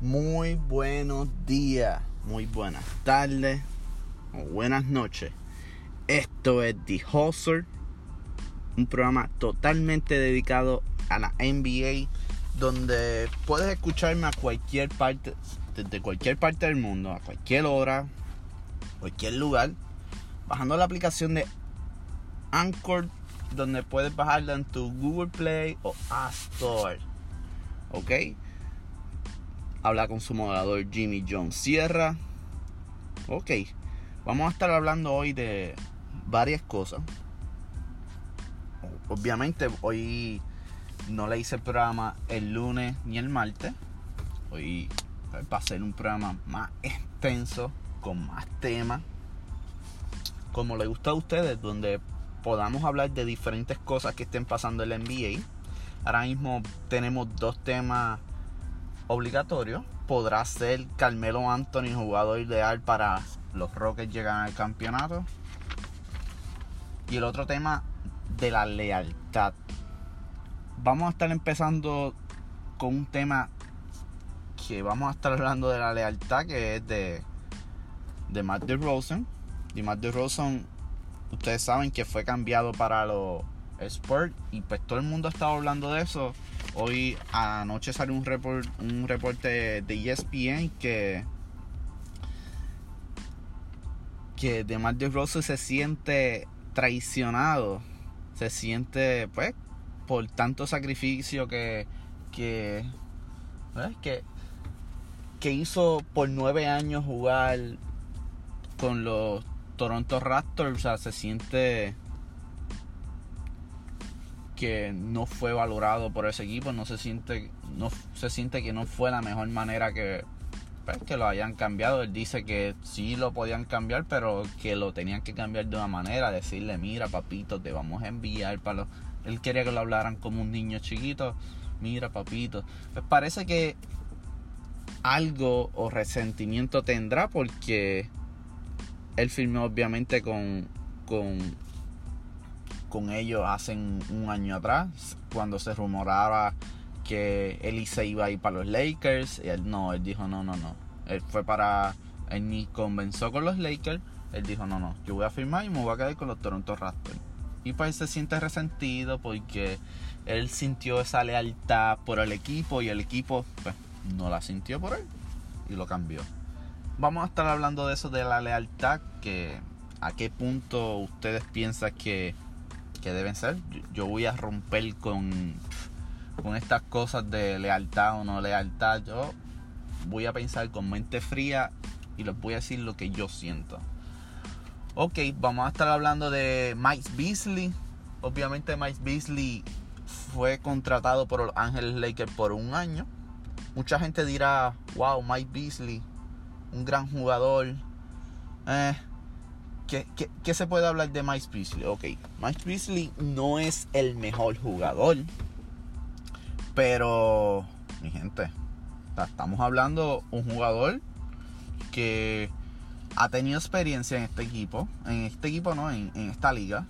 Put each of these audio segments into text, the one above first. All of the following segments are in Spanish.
Muy buenos días, muy buenas tardes o buenas noches. Esto es The Hustle, un programa totalmente dedicado a la NBA, donde puedes escucharme a cualquier parte, desde cualquier parte del mundo, a cualquier hora, cualquier lugar, bajando la aplicación de Anchor, donde puedes bajarla en tu Google Play o App Store. ¿Ok? Habla con su moderador Jimmy John Sierra. Ok, vamos a estar hablando hoy de varias cosas. Obviamente hoy no le hice el programa el lunes ni el martes. Hoy va a ser un programa más extenso, con más temas. Como le gusta a ustedes, donde podamos hablar de diferentes cosas que estén pasando en la NBA. Ahora mismo tenemos dos temas obligatorios. Podrá ser Carmelo Anthony jugador ideal para los Rockets llegar al campeonato. Y el otro tema de la lealtad. Vamos a estar empezando con un tema que vamos a estar hablando de la lealtad, que es de, de Matt DeRozan. Y Matt DeRozan, ustedes saben que fue cambiado para los Spurs y pues todo el mundo ha estado hablando de eso. Hoy anoche salió un, report, un reporte de ESPN que que DeMar DeRozan se siente traicionado, se siente pues por tanto sacrificio que que que hizo por nueve años jugar con los Toronto Raptors, o sea, se siente que no fue valorado por ese equipo, no se siente, no se siente que no fue la mejor manera que, pues, que lo hayan cambiado. Él dice que sí lo podían cambiar, pero que lo tenían que cambiar de una manera, decirle, mira papito, te vamos a enviar para los... Él quería que lo hablaran como un niño chiquito, mira papito. Pues parece que algo o resentimiento tendrá porque él firmó obviamente con, con con ellos hace un año atrás, cuando se rumoraba que él se iba a ir para los Lakers. Y él no, él dijo no, no, no. Él fue para. Él ni comenzó con los Lakers. Él dijo no, no, yo voy a firmar y me voy a quedar con los Toronto Raptors. Y pues se siente resentido porque él sintió esa lealtad por el equipo y el equipo pues, no la sintió por él y lo cambió. Vamos a estar hablando de eso, de la lealtad, que a qué punto ustedes piensan que que deben ser. Yo voy a romper con, con estas cosas de lealtad o no lealtad. Yo voy a pensar con mente fría y les voy a decir lo que yo siento. Ok, vamos a estar hablando de Mike Beasley. Obviamente Mike Beasley fue contratado por los Ángeles Lakers por un año. Mucha gente dirá, wow, Mike Beasley, un gran jugador. Eh, ¿Qué, se puede hablar de Mike Beasley? Ok, Mike Beasley no es el mejor jugador. Pero, mi gente, estamos hablando un jugador que ha tenido experiencia en este equipo. En este equipo no, en, en esta liga.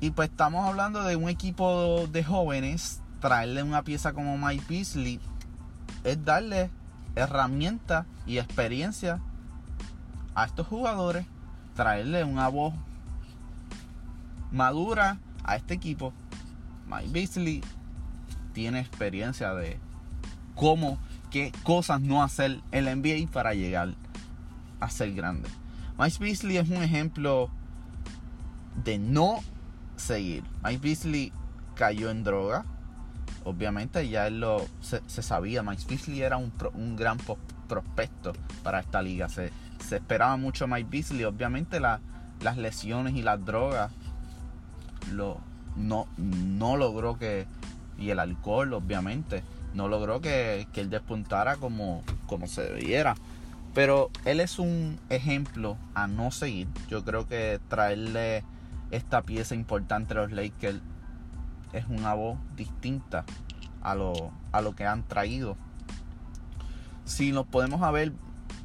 Y pues estamos hablando de un equipo de jóvenes. Traerle una pieza como Mike Beasley es darle herramientas y experiencia a estos jugadores traerle una voz madura a este equipo. Mike Beasley tiene experiencia de cómo, qué cosas no hacer en la NBA para llegar a ser grande. Mike Beasley es un ejemplo de no seguir. Mike Beasley cayó en droga. Obviamente ya él lo se, sabía. Mike Beasley era un, un gran prospecto para esta liga. Se esperaba mucho Mike Beasley. Obviamente las lesiones y las drogas lo, no, no logró que, y el alcohol obviamente, no logró que, él despuntara como, como se debiera. Pero él es un ejemplo a no seguir. Yo creo que traerle esta pieza importante a los Lakers es una voz distinta a lo, a lo que han traído. Si nos podemos ver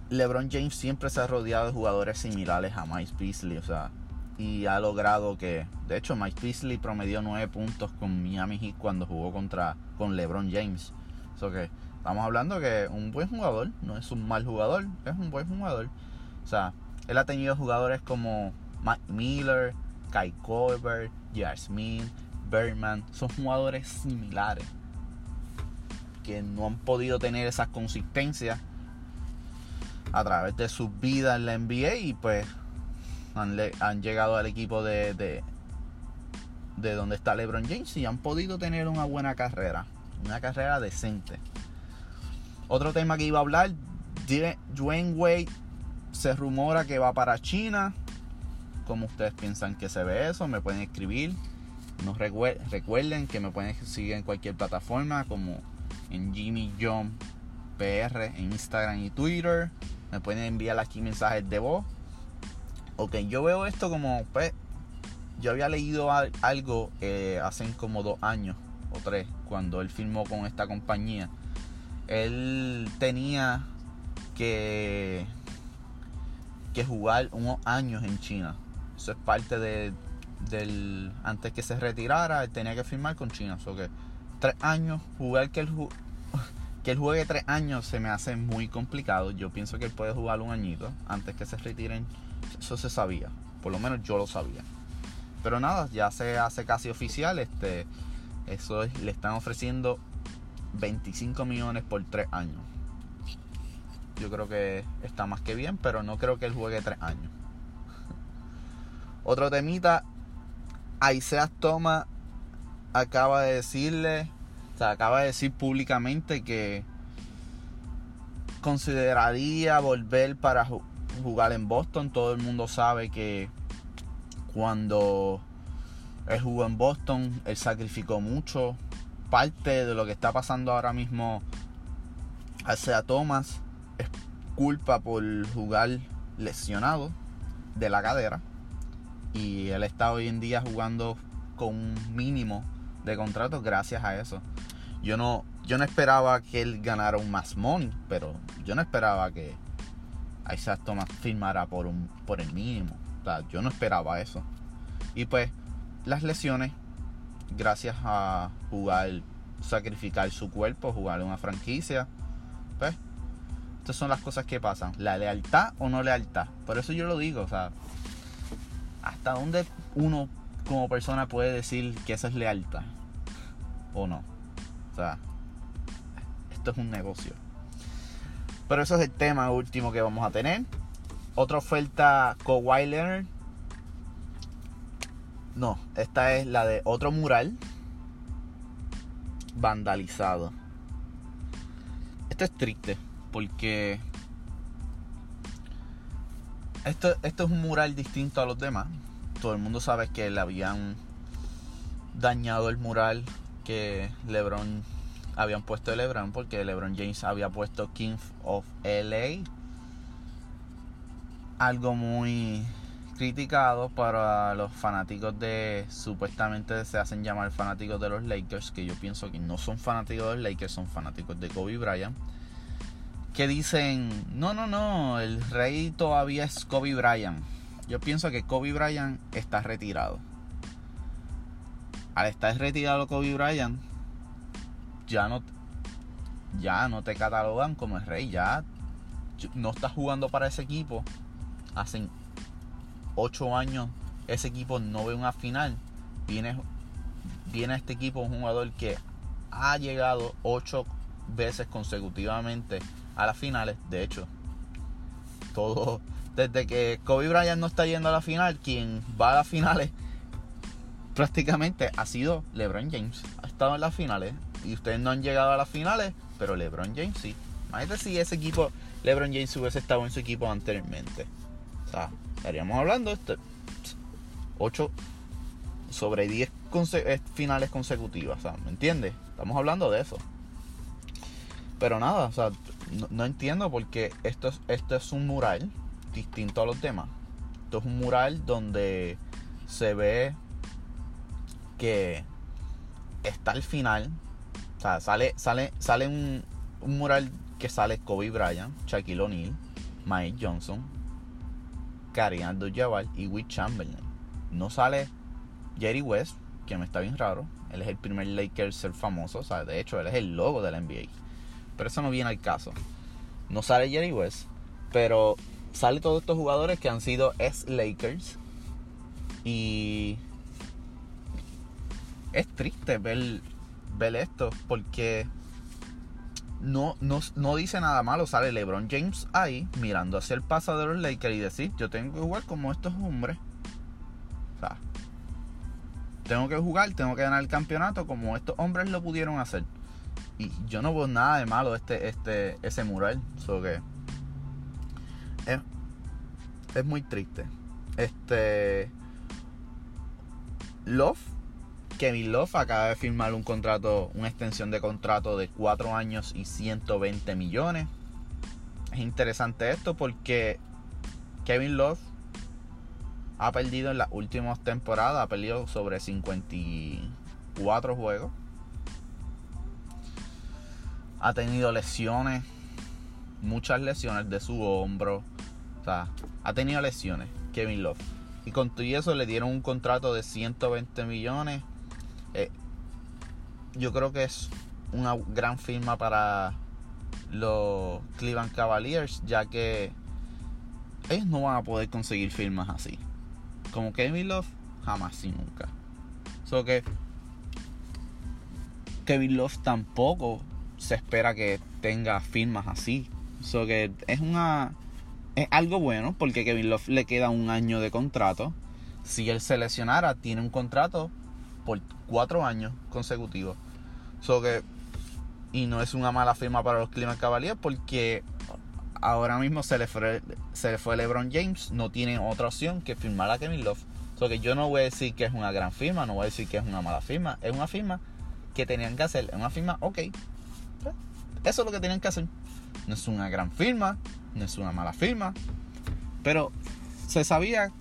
LeBron James siempre se ha rodeado de jugadores similares a Mike Beasley, o sea, y ha logrado que, de hecho, Mike Beasley promedió 9 puntos con Miami Heat cuando jugó contra con LeBron James. So que estamos hablando que un buen jugador, no es un mal jugador, es un buen jugador. O sea, él ha tenido jugadores como Mike Miller, Kai Colbert, J.R. Smith, Berman. Son jugadores similares que no han podido tener esa consistencia a través de su vida en la NBA y pues han, llegado al equipo de, de, de donde está LeBron James y han podido tener una buena carrera, una carrera decente. Otro tema que iba a hablar, Dwayne Wade se rumora que va para China. ¿Cómo ustedes piensan que se ve eso? Me pueden escribir. No recuerden que me pueden seguir en cualquier plataforma como en Jimmy John PR en Instagram y Twitter. Me pueden enviar aquí mensajes de voz. Ok, yo veo esto como, pues, yo había leído algo eh, hace como dos años o tres, cuando él firmó con esta compañía. Él tenía que, que jugar unos años en China. Eso es parte de, del. Antes que se retirara, él tenía que firmar con China. O que tres años, jugar que él, que él juegue tres años se me hace muy complicado. Yo pienso que él puede jugar un añito antes que se retiren. Eso se sabía. Por lo menos yo lo sabía. Pero nada, ya se hace casi oficial. Este, eso le están ofreciendo 25 millones por tres años. Yo creo que está más que bien, pero no creo que él juegue tres años. Otro temita, Isaiah Thomas acaba de decirle, acaba de decir públicamente que consideraría volver para jugar en Boston. Todo el mundo sabe que cuando él jugó en Boston, él sacrificó mucho. Parte de lo que está pasando ahora mismo hacia Thomas es culpa por jugar lesionado de la cadera. Y él está hoy en día jugando con un mínimo de contrato gracias a eso. Yo no, yo no esperaba que él ganara un más money, pero yo no esperaba que Isaac Thomas firmara por, un, por el mínimo. yo no esperaba eso. Y pues las lesiones, gracias a jugar, sacrificar su cuerpo, jugar una franquicia, pues estas son las cosas que pasan. La lealtad o no lealtad. Por eso yo lo digo, o sea, hasta dónde uno como persona puede decir que eso es lealtad o no. O sea, esto es un negocio. Pero eso es el tema último que vamos a tener. Otra oferta Kawhi Leonard. No, esta es la de otro mural vandalizado. Esto es triste porque esto, esto es un mural distinto a los demás. Todo el mundo sabe que le habían dañado el mural que LeBron habían puesto LeBron porque LeBron James había puesto King of LA. Algo muy criticado para los fanáticos de supuestamente se hacen llamar fanáticos de los Lakers, que yo pienso que no son fanáticos de los Lakers, son fanáticos de Kobe Bryant. Que dicen, no, no, no, el rey todavía es Kobe Bryant. Yo pienso que Kobe Bryant está retirado. Al estar retirado Kobe Bryant, ya no, ya no te catalogan como el rey, ya no estás jugando para ese equipo. Hacen ocho años ese equipo no ve una final. Viene, viene este equipo un jugador que ha llegado ocho veces consecutivamente a las finales. De hecho, todo desde que Kobe Bryant no está yendo a la final, quien va a las finales prácticamente ha sido LeBron James. Ha estado en las finales y ustedes no han llegado a las finales, pero LeBron James sí. Imagínate si ese equipo, LeBron James hubiese estado en su equipo anteriormente. O sea, estaríamos hablando de 8 sobre 10 eh, finales consecutivas. O sea, ¿me entiendes? Estamos hablando de eso. Pero nada, o sea, no, entiendo porque esto es, esto es un mural distinto a los demás. Esto es un mural donde se ve que está al final o sea, sale, sale, sale un, mural que sale Kobe Bryant, Shaquille O'Neal, Mike Johnson, Karim Abdul-Jabbar y Will Chamberlain. No sale Jerry West, que me está bien raro. Él es el primer Laker ser famoso. O sea, de hecho, él es el logo de la NBA. Pero eso no viene al caso. No sale Jerry West, pero sale todos estos jugadores que han sido ex Lakers. Y es triste ver, ver esto porque no, no, dice nada malo. Sale LeBron James ahí mirando hacia el paso de los Lakers y decir, yo tengo que jugar como estos hombres. O sea, tengo que jugar, tengo que ganar el campeonato como estos hombres lo pudieron hacer. Y yo no veo nada de malo este, este, ese mural. So que es, es muy triste. Este Love Kevin Love acaba de firmar un contrato, una extensión de contrato de 4 años y 120 millones. Es interesante esto porque Kevin Love ha perdido en las últimas temporadas, ha perdido sobre 54 juegos. Ha tenido lesiones, muchas lesiones de su hombro. O sea, ha tenido lesiones Kevin Love. Y con todo eso le dieron un contrato de 120 millones eh, yo creo que es una gran firma para los Cleveland Cavaliers, ya que ellos no van a poder conseguir firmas así. Como Kevin Love, jamás y nunca. So que Kevin Love tampoco se espera que tenga firmas así. So que es una es algo bueno porque Kevin Love le queda un año de contrato. Si él se lesionara, tiene un contrato por cuatro años consecutivos. So que, y no es una mala firma para los Cleveland Cavaliers porque ahora mismo se le fue, se le fue LeBron James, no tiene otra opción que firmar a Kevin Love. So que yo no voy a decir que es una gran firma, no voy a decir que es una mala firma, es una firma que tenían que hacer, es una firma, ok. Eso es lo que tienen que hacer. No es una gran firma, no es una mala firma, pero se sabía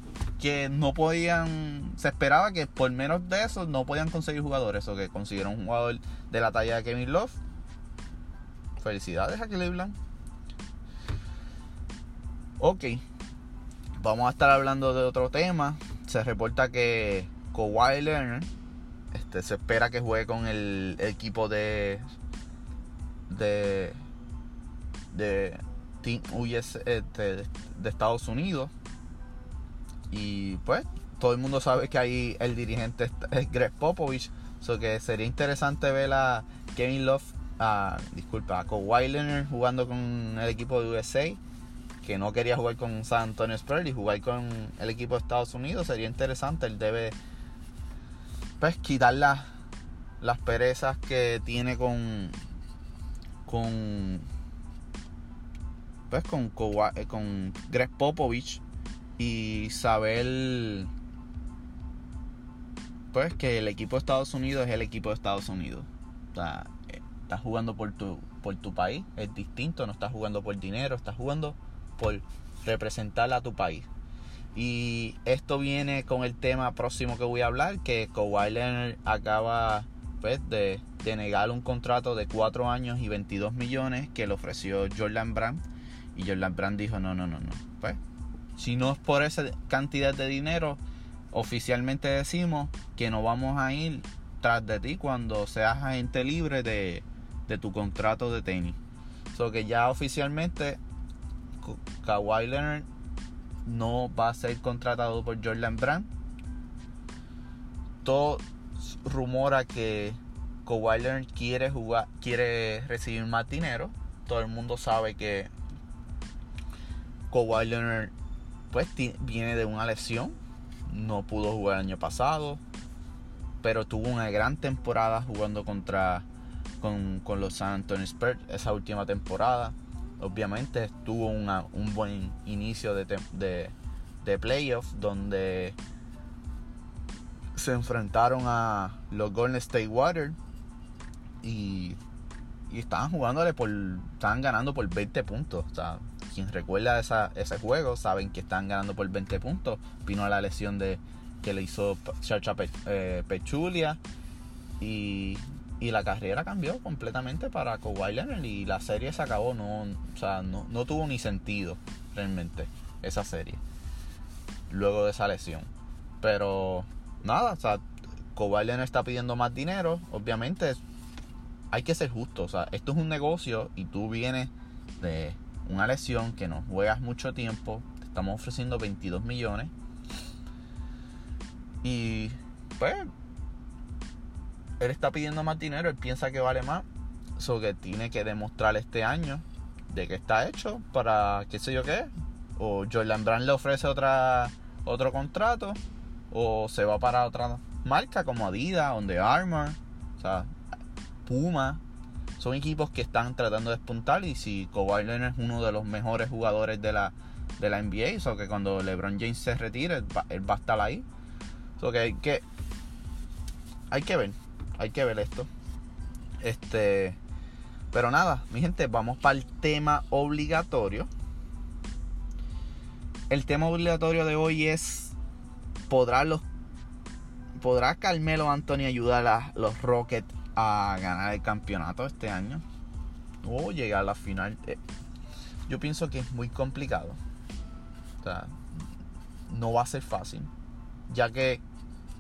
que no podían, se esperaba que por menos de eso no podían conseguir jugadores, o que consiguieron un jugador de la talla de Kevin Love. Felicidades a Cleveland. Ok, vamos a estar hablando de otro tema. Se reporta que Kawhi Leonard este, se espera que juegue con el, equipo de de de Team US este, de Estados Unidos y pues todo el mundo sabe que ahí el dirigente es Greg Popovich. So que sería interesante ver a Kevin Love, a, disculpa, a Kawhi Leonard jugando con el equipo de USA, que no quería jugar con San Antonio Spurs y jugar con el equipo de Estados Unidos. Sería interesante. Él debe pues quitar las, las perezas que tiene con con pues con, con Greg Popovich y saber pues que el equipo de Estados Unidos es el equipo de Estados Unidos. O eh, estás jugando por tu, por tu país, es distinto, no estás jugando por dinero, estás jugando por representar a tu país. Y esto viene con el tema próximo que voy a hablar, que Kawhi Leonard acaba pues, de, de negar un contrato de 4 años y 22 millones que le ofreció Jordan Brand. Y Jordan Brand dijo, no, no, no, no. Pues si no es por esa cantidad de dinero, oficialmente decimos que no vamos a ir tras de ti cuando seas agente libre de, tu contrato de tenis. So que ya oficialmente Kawhi Leonard no va a ser contratado por Jordan Brand. Todo rumora que Kawhi Leonard quiere jugar, quiere recibir más dinero. Todo el mundo sabe que Kawhi Leonard pues viene de una lesión, no pudo jugar el año pasado, pero tuvo una gran temporada jugando contra con, los San Antonio Spurs esa última temporada. Obviamente tuvo un buen inicio de, de, de playoffs donde se enfrentaron a los Golden State Warriors y, y estaban jugándole por estaban ganando por 20 puntos, o quien recuerda ese juego saben que están ganando por 20 puntos. Vino la lesión de que le hizo Chacha eh, Pechulia y, la carrera cambió completamente para Kawhi Leonard y la serie se acabó. No, o sea, no, no tuvo ni sentido realmente esa serie luego de esa lesión. Pero nada, o sea, Kawhi Leonard está pidiendo más dinero. Obviamente hay que ser justo. O sea, esto es un negocio y tú vienes de una lesión que no juegas mucho tiempo. Te estamos ofreciendo 22 millones. Y pues él está pidiendo más dinero, él piensa que vale más. Eso que tiene que demostrar este año de que está hecho para qué sé yo qué. O Jordan Brand le ofrece otra, otro contrato. O se va para otra marca como Adidas, Under Armour, o sea, Puma. Son equipos que están tratando de despuntar y si Kawhi Leonard es uno de los mejores jugadores de la, de la NBA, o que cuando LeBron James se retire, él va, a estar ahí. So hay que hay que ver, hay que ver esto. Este, pero nada, mi gente, vamos para el tema obligatorio. El tema obligatorio de hoy es ¿podrá los podrá Carmelo Anthony ayudar a los Rockets a ganar el campeonato este año o llegar a la final? Eh, yo pienso que es muy complicado. No va a ser fácil, ya que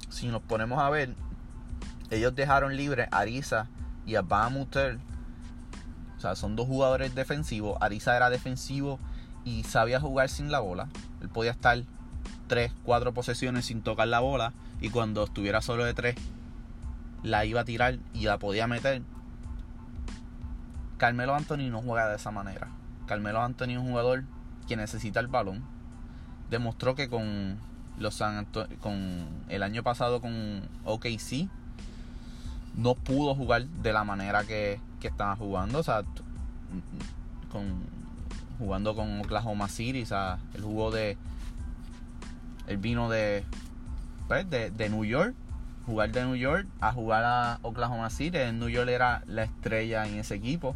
si nos ponemos a ver, ellos dejaron libre a Arisa y a Bamuter. O sea, son dos jugadores defensivos. Arisa era defensivo y sabía jugar sin la bola. Él podía estar 3, 4 posesiones sin tocar la bola. Y cuando estuviera solo de 3, la iba a tirar y la podía meter. Carmelo Anthony no juega de esa manera. Carmelo Anthony es un jugador que necesita el balón. Demostró que con los con el año pasado con OKC no pudo jugar de la manera que, que estaba jugando. O sea, con, jugando con Oklahoma City. O sea, él jugó de. Él vino de, pues, de, de New York. Jugar de New York a jugar a Oklahoma City. En New York era la estrella en ese equipo.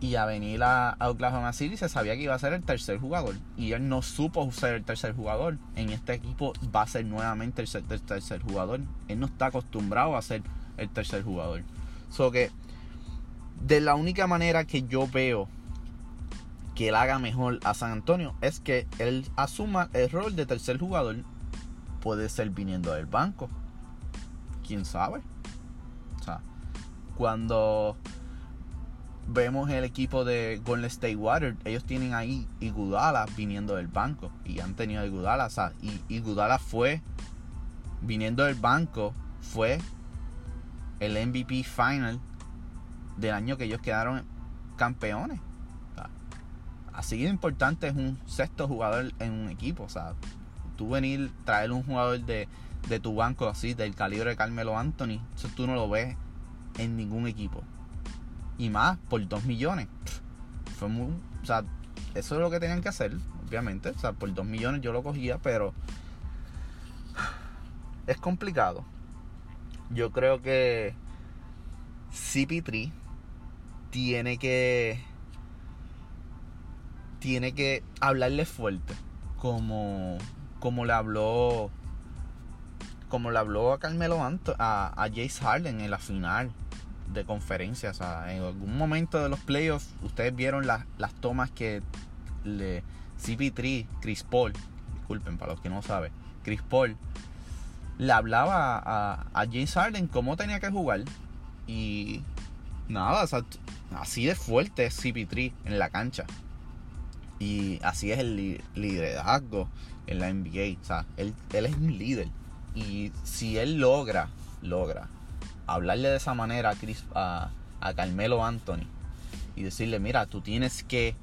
Y a venir a, Oklahoma City se sabía que iba a ser el tercer jugador. Y él no supo ser el tercer jugador. En este equipo va a ser nuevamente el, tercer jugador. Él no está acostumbrado a ser el tercer jugador. So que de la única manera que yo veo que él haga mejor a San Antonio es que él asuma el rol de tercer jugador puede ser viniendo del banco quién sabe o sea cuando vemos el equipo de Golden State Water, ellos tienen ahí Igudala viniendo del banco y han tenido Igudala, o sea, y Igudala fue viniendo del banco, fue el MVP final del año que ellos quedaron campeones. así de importante es un sexto jugador en un equipo, sea, tú venir traer un jugador de, de tu banco así del calibre de Carmelo Anthony, eso tú no lo ves en ningún equipo y más por 2 millones. Fue muy, o sea, eso es lo que tenían que hacer, obviamente. O sea, por 2 millones yo lo cogía, pero es complicado. Yo creo que CP3 tiene que tiene que hablarle fuerte como como le habló como le habló a Carmelo Anto, a, a Jace Harden en la final de conferencias. en algún momento de los playoffs, ustedes vieron las, las tomas que le, CP3, Chris Paul, disculpen para los que no saben, Chris Paul le hablaba a, a James Harden cómo tenía que jugar. Y nada, así de fuerte es CP3 en la cancha. Y así es el liderazgo en la NBA. Él, él es un líder. Y si él logra, logra hablarle de esa manera a, a, Carmelo Anthony y decirle, mira, tú tienes que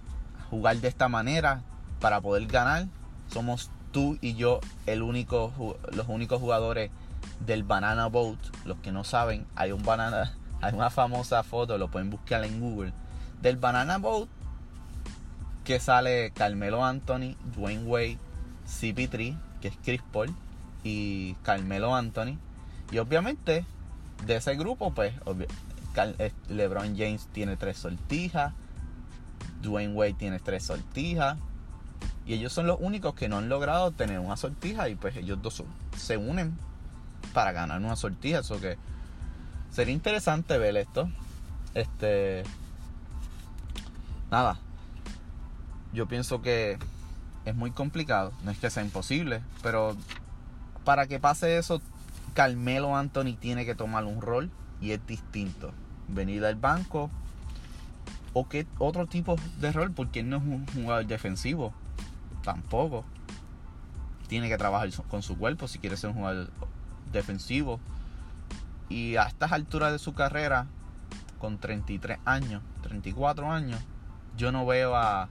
jugar de esta manera para poder ganar. Somos tú y yo el los únicos jugadores del Banana Boat. Los que no saben, hay un banana, hay una famosa foto, lo pueden buscar en Google, del Banana Boat que sale Carmelo Anthony, Dwayne Wade, CP3, que es Chris Paul, y Carmelo Anthony. Y obviamente de ese grupo, pues eh, LeBron James tiene tres sortijas, Dwayne Wade tiene tres sortijas, y ellos son los únicos que no han logrado tener una sortija, y pues ellos dos se unen para ganar una sortija. Eso que sería interesante ver esto. Este. Nada. Yo pienso que es muy complicado. No es que sea imposible. Pero para que pase eso Carmelo Anthony tiene que tomar un rol y es distinto. Venir al banco o qué otro tipo de rol, porque él no es un jugador defensivo. Tampoco. Tiene que trabajar con su cuerpo si quiere ser un jugador defensivo. Y a estas alturas de su carrera, con 33 años, 34 años, yo no veo a,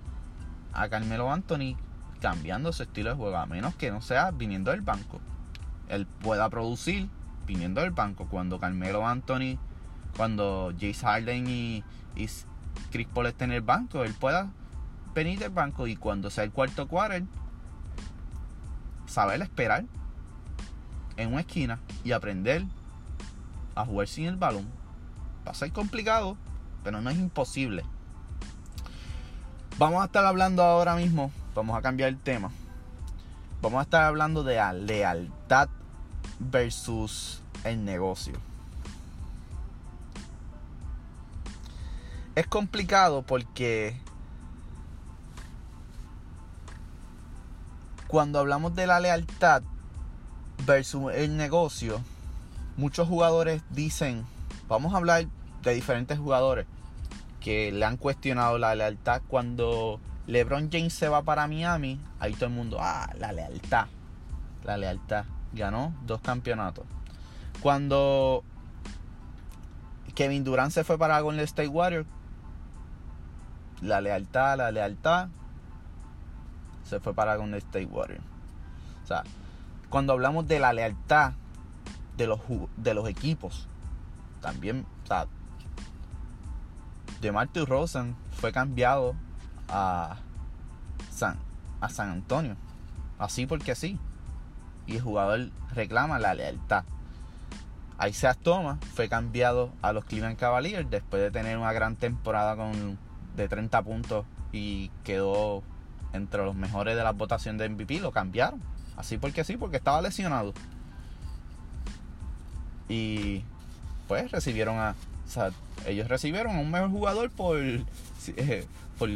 a Carmelo Anthony cambiando su estilo de juego, a menos que no sea viniendo del banco. Él pueda producir viniendo del banco. Cuando Carmelo Anthony, cuando Jace Harden y, Chris Paul estén en el banco, él pueda venir del banco y cuando sea el cuarto quarter, saber esperar en una esquina y aprender a jugar sin el balón. Va a ser complicado, pero no es imposible. Vamos a estar hablando ahora mismo, vamos a cambiar el tema. Vamos a estar hablando de la lealtad versus el negocio. Es complicado porque cuando hablamos de la lealtad versus el negocio, muchos jugadores dicen, vamos a hablar de diferentes jugadores que le han cuestionado la lealtad cuando LeBron James se va para Miami, ahí todo el mundo, ah, la lealtad, la lealtad, ganó dos campeonatos. Cuando Kevin Durant se fue para Golden State Warriors, la lealtad, la lealtad, se fue para Golden State Warriors. O sea, cuando hablamos de la lealtad de los, de los equipos, también, o sea, DeMarcus Rosen fue cambiado a San, a San Antonio. Así porque sí. Y el jugador reclama la lealtad. Isaiah Thomas fue cambiado a los Cleveland Cavaliers después de tener una gran temporada con, de 30 puntos y quedó entre los mejores de la votación de MVP. Lo cambiaron. Así porque sí, porque estaba lesionado. Y pues recibieron a ellos recibieron a un mejor jugador por, eh, por,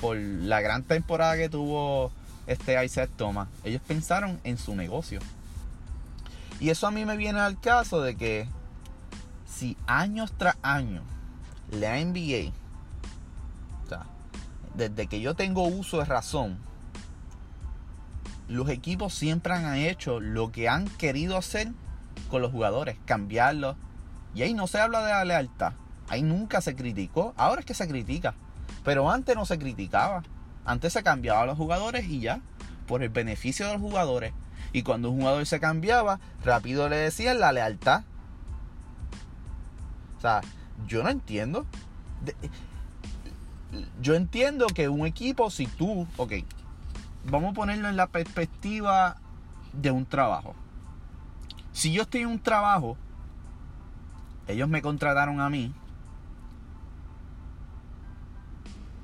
por la gran temporada que tuvo este Isaac Thomas. Ellos pensaron en su negocio. Y eso a mí me viene al caso de que si años tras años la NBA, o sea, desde que yo tengo uso de razón, los equipos siempre han hecho lo que han querido hacer con los jugadores, cambiarlos, y ahí no se habla de la lealtad. Ahí nunca se criticó. Ahora es que se critica. Pero antes no se criticaba. Antes se cambiaba a los jugadores y ya. Por el beneficio de los jugadores. Y cuando un jugador se cambiaba, rápido le decían la lealtad. O sea, yo no entiendo. yo entiendo que un equipo, si tú, ok, vamos a ponerlo en la perspectiva de un trabajo. Si yo estoy en un trabajo ellos me contrataron a mí.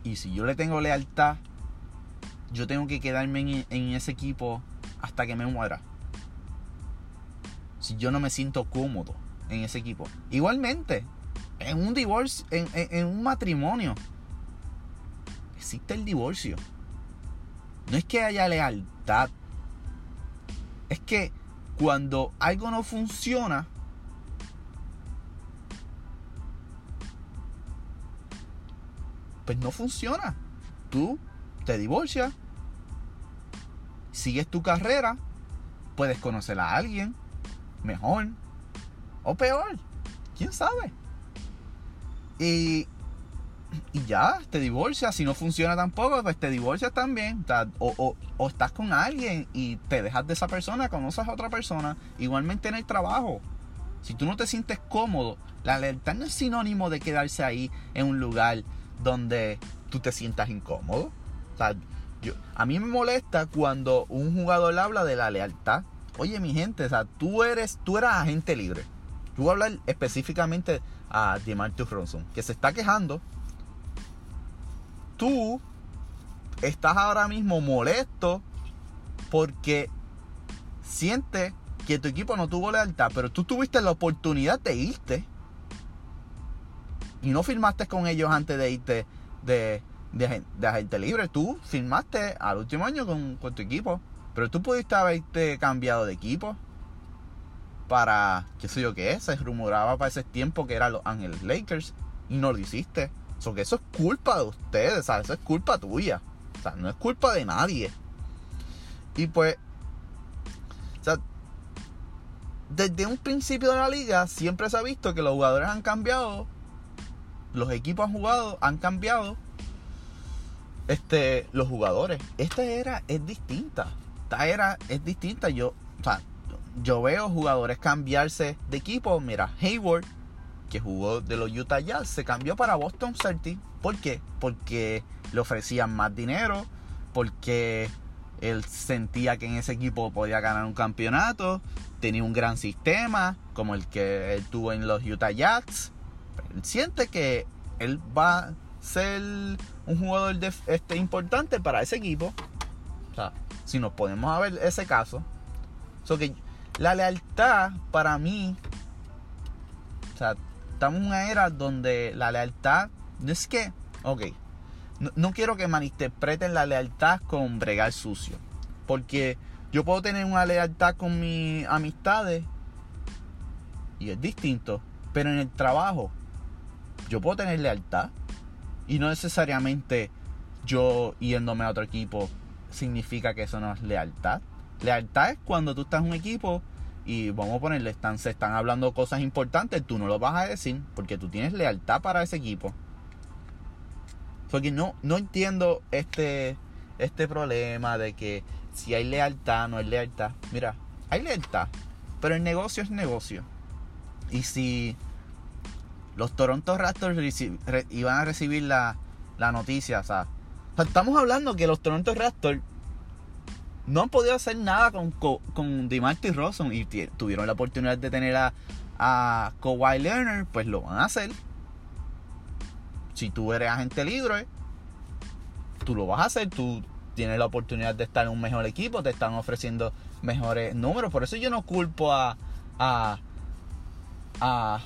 Y si yo le tengo lealtad, yo tengo que quedarme en, ese equipo hasta que me muera. Si yo no me siento cómodo en ese equipo. Igualmente, en un divorcio, en un matrimonio, existe el divorcio. No es que haya lealtad. Es que cuando algo no funciona, pues no funciona. Tú te divorcias, sigues tu carrera, puedes conocer a alguien mejor o peor, quién sabe. Y, y ya, te divorcias. Si no funciona tampoco, pues te divorcias también. O, o, estás con alguien y te dejas de esa persona, conoces a otra persona. Igualmente en el trabajo. Si tú no te sientes cómodo, la lealtad no es sinónimo de quedarse ahí en un lugar donde tú te sientas incómodo. O sea, yo, a mí me molesta cuando un jugador habla de la lealtad. Oye, mi gente, o sea, tú eres, tú eras agente libre. Tú voy a hablar específicamente a DeMarcus Ronson, que se está quejando. Tú estás ahora mismo molesto porque sientes que tu equipo no tuvo lealtad, pero tú tuviste la oportunidad de irte y no firmaste con ellos antes de irte de, de, agente libre. Tú firmaste al último año con, tu equipo. Pero tú pudiste haberte cambiado de equipo. para, qué sé yo qué, se rumoraba para ese tiempo que eran los Ángeles Lakers y no lo hiciste. So que eso es culpa de ustedes, ¿sabes? Eso es culpa tuya. O sea, no es culpa de nadie. Y pues, o sea, desde un principio de la liga siempre se ha visto que los jugadores han cambiado, los equipos han jugado, han cambiado. Este, los jugadores. Esta era es distinta. Esta era es distinta. Yo, o sea, yo veo jugadores cambiarse de equipo. Mira, Hayward, que jugó de los Utah Jazz, se cambió para Boston Celtics. ¿Por qué? Porque le ofrecían más dinero, porque él sentía que en ese equipo podía ganar un campeonato, tenía un gran sistema como el que él tuvo en los Utah Jazz. Él siente que él va a ser un jugador este, importante para ese equipo. O sea, si nos podemos ver ese caso. que la lealtad para mí, o sea, estamos en una era donde la lealtad no es que, ok, no, quiero que malinterpreten la lealtad con bregar sucio. Porque yo puedo tener una lealtad con mis amistades y es distinto. Pero en el trabajo yo puedo tener lealtad y no necesariamente yo yéndome a otro equipo significa que eso no es lealtad. Lealtad es cuando tú estás en un equipo y vamos a ponerle, están, se están hablando cosas importantes, tú no lo vas a decir porque tú tienes lealtad para ese equipo. Porque no, no entiendo este, este problema de que si hay lealtad, no hay lealtad. Mira, hay lealtad, pero el negocio es negocio. Y si los Toronto Raptors iban a recibir la, la noticia, o sea, estamos hablando que los Toronto Raptors no han podido hacer nada con, con, con DeMarcus Rosen y tuvieron la oportunidad de tener a, a Kawhi Leonard, pues lo van a hacer si tú eres agente libre, tú lo vas a hacer, tú tienes la oportunidad de estar en un mejor equipo, te están ofreciendo mejores números. Por eso yo no culpo a, a, a,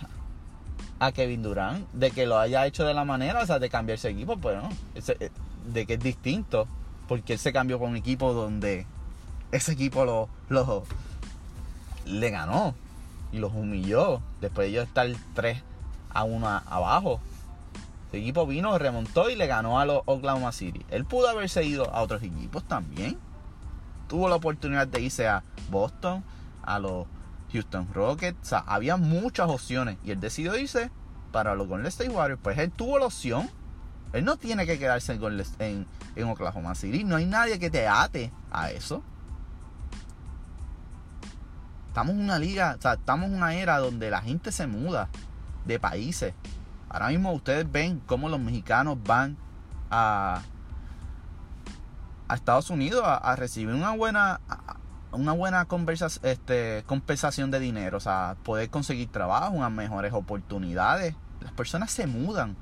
a Kevin Durant de que lo haya hecho de la manera, o sea, de cambiarse equipo, pues no, eh, de que es distinto, porque él se cambió con un equipo donde ese equipo lo, lo le ganó y los humilló después de ellos estar 3 a 1 abajo. Este equipo vino, remontó y le ganó a los Oklahoma City. Él pudo haberse ido a otros equipos también. Tuvo la oportunidad de irse a Boston, a los Houston Rockets. O sea, había muchas opciones. Y él decidió irse para los Golden State Warriors. Pues él tuvo la opción. Él no tiene que quedarse en, Oklahoma City. No hay nadie que te ate a eso. Estamos en una liga, estamos en una era donde la gente se muda de países. Ahora mismo ustedes ven cómo los mexicanos van a Estados Unidos a, recibir una buena una buena este, compensación de dinero, o sea, poder conseguir trabajo, unas mejores oportunidades. Las personas se mudan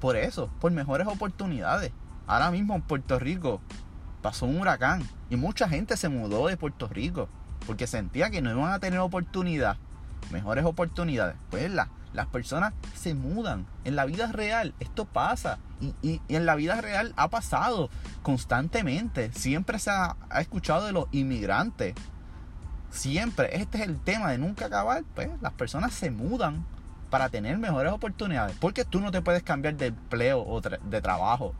por eso, por mejores oportunidades. Ahora mismo en Puerto Rico pasó un huracán y mucha gente se mudó de Puerto Rico porque sentía que no iban a tener oportunidad, mejores oportunidades. Pues la, las personas se mudan. En la vida real esto pasa. Y, en la vida real ha pasado constantemente. Siempre se ha, escuchado de los inmigrantes. Siempre. Este es el tema de nunca acabar. Pues las personas se mudan para tener mejores oportunidades. Porque tú no te puedes cambiar de empleo o de trabajo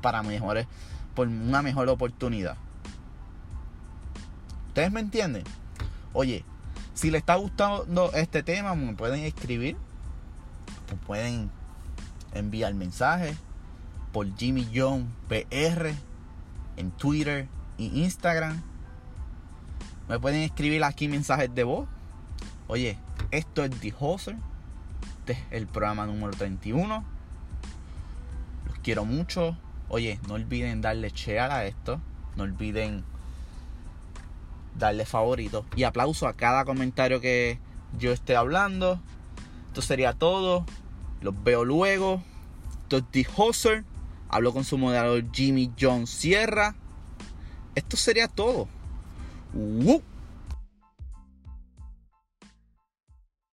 para mejores, por una mejor oportunidad. ¿Ustedes me entienden? Oye, si les está gustando este tema, me pueden escribir pueden enviar mensajes por Jimmy John PR en Twitter y Instagram. Me pueden escribir aquí mensajes de voz. Oye, esto es The Hoser. Este es el programa número 31. Los quiero mucho. Oye, no olviden darle share a esto. No olviden darle favorito. Y aplauso a cada comentario que yo esté hablando. Esto sería todo. Los veo luego. Esto Hoser. Hablo con su moderador Jimmy John Sierra. Esto sería todo.